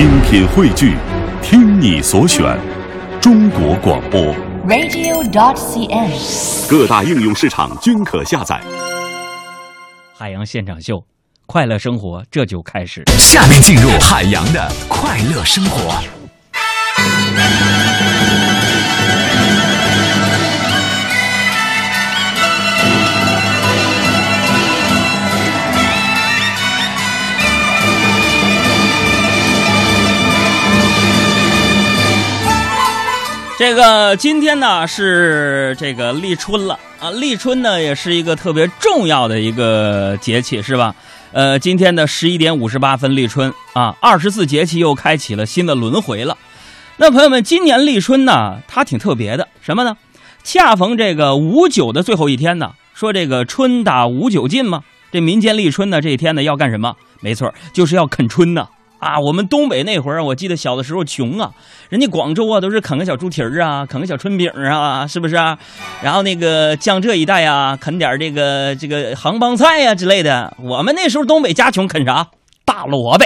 精品汇聚，听你所选，中国广播。radio.cn。各大应用市场均可下载。海洋现场秀，快乐生活这就开始。下面进入海洋的快乐生活。这个今天呢是这个立春了啊，立春呢也是一个特别重要的一个节气，是吧？呃，今天的十一点五十八分立春啊，二十四节气又开启了新的轮回了。那朋友们，今年立春呢，它挺特别的，什么呢？恰逢这个五九的最后一天呢，说这个春打五九尽嘛，这民间立春呢这一天呢要干什么？没错，就是要啃春呢。啊我们东北那会儿，我记得小的时候穷啊，人家广州啊都是啃个小猪蹄儿啊，啃个小春饼啊，是不是啊？然后那个江浙一带啊，啃点这个这个杭帮菜呀、之类的。我们那时候东北家穷，啃啥？大萝卜。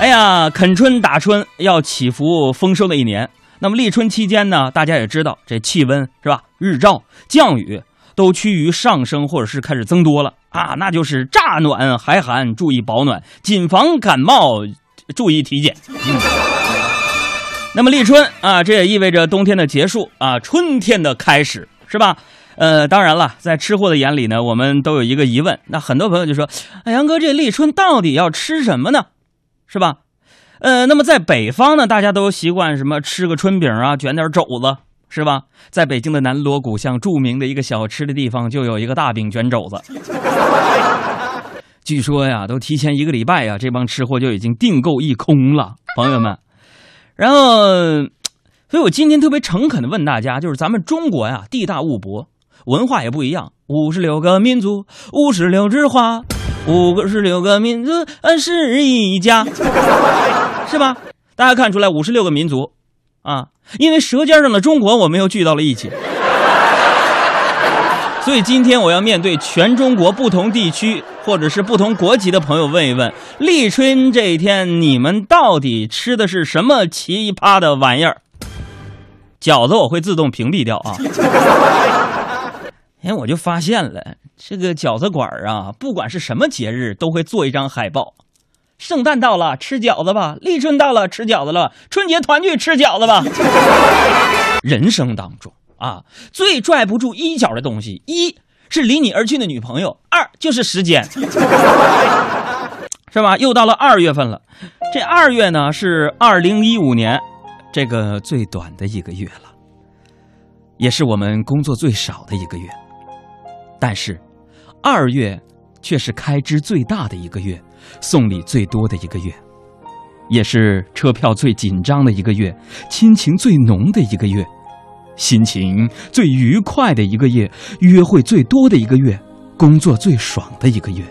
哎呀，啃春打春要祈福丰收的一年。那么立春期间呢，大家也知道这气温是吧？日照、降雨都趋于上升，或者是开始增多了啊，那就是乍暖还寒，注意保暖，谨防感冒，注意体检。嗯、那么立春啊，这也意味着冬天的结束啊，春天的开始，是吧？呃，当然了，在吃货的眼里呢，我们都有一个疑问，那很多朋友就说：“哎，杨哥，这立春到底要吃什么呢？是吧？”呃，那么在北方呢，大家都习惯什么吃个春饼啊，卷点肘子，是吧？在北京的南锣鼓巷，著名的一个小吃的地方，就有一个大饼卷肘子。据说呀，都提前一个礼拜呀，这帮吃货就已经订购一空了，朋友们。然后，所以我今天特别诚恳的问大家，就是咱们中国呀，地大物博，文化也不一样，五十六个民族，五十六枝花。五十六个民族，呃，是一家，是吧？大家看出来，五十六个民族，啊，因为《舌尖上的中国》我们又聚到了一起，所以今天我要面对全中国不同地区或者是不同国籍的朋友问一问：立春这一天，你们到底吃的是什么奇葩的玩意儿？饺子我会自动屏蔽掉啊。哎，我就发现了，这个饺子馆啊，不管是什么节日，都会做一张海报。圣诞到了，吃饺子吧；立春到了，吃饺子了；春节团聚，吃饺子吧。人生当中啊，最拽不住衣角的东西，一是离你而去的女朋友，二就是时间，是吧？又到了二月份了，这二月呢是二零一五年这个最短的一个月了，也是我们工作最少的一个月。但是，二月却是开支最大的一个月，送礼最多的一个月，也是车票最紧张的一个月，亲情最浓的一个月，心情最愉快的一个月，约会最多的一个月，工作最爽的一个月，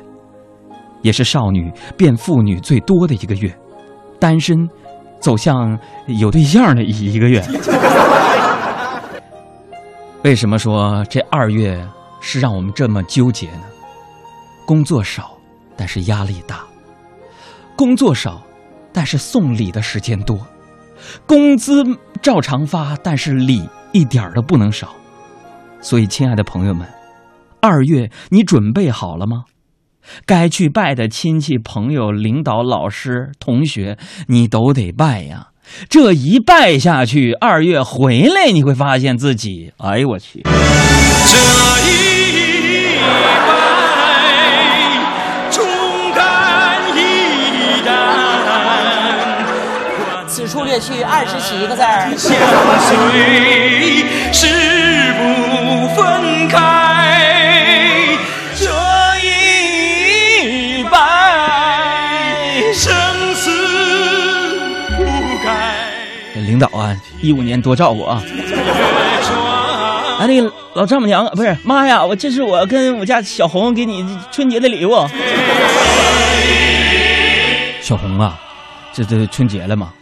也是少女变妇女最多的一个月，单身走向有对象的一个月。为什么说这二月？是让我们这么纠结呢？工作少，但是压力大；工作少，但是送礼的时间多；工资照常发，但是礼一点都不能少。所以，亲爱的朋友们，二月你准备好了吗？该去拜的亲戚、朋友、领导、老师、同学，你都得拜呀。这一拜下去，二月回来，你会发现自己，哎呦我去！这一拜，此处略去二十七个字。相随，誓不分开。这一拜，生死不改。领导啊，一五年多照顾啊！哎，那个老丈母娘不是妈呀，我这是我跟我家小红给你春节的礼物。小红啊，这这春节了嘛，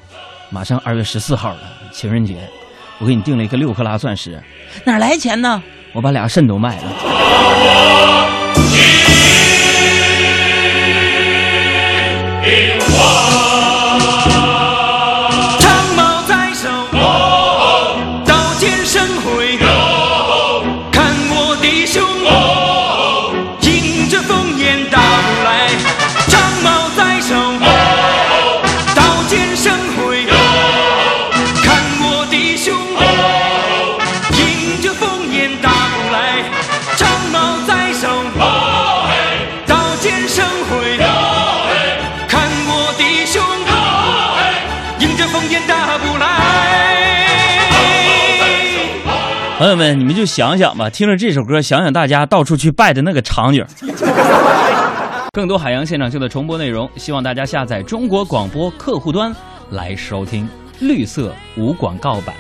马上二月十四号了，情人节，我给你订了一个六克拉钻石，哪来钱呢？我把俩肾都卖了。友们，你们就想想吧，听着这首歌，想想大家到处去拜的那个场景。更多海洋现场秀的重播内容，希望大家下载中国广播客户端来收听。绿色无广告版。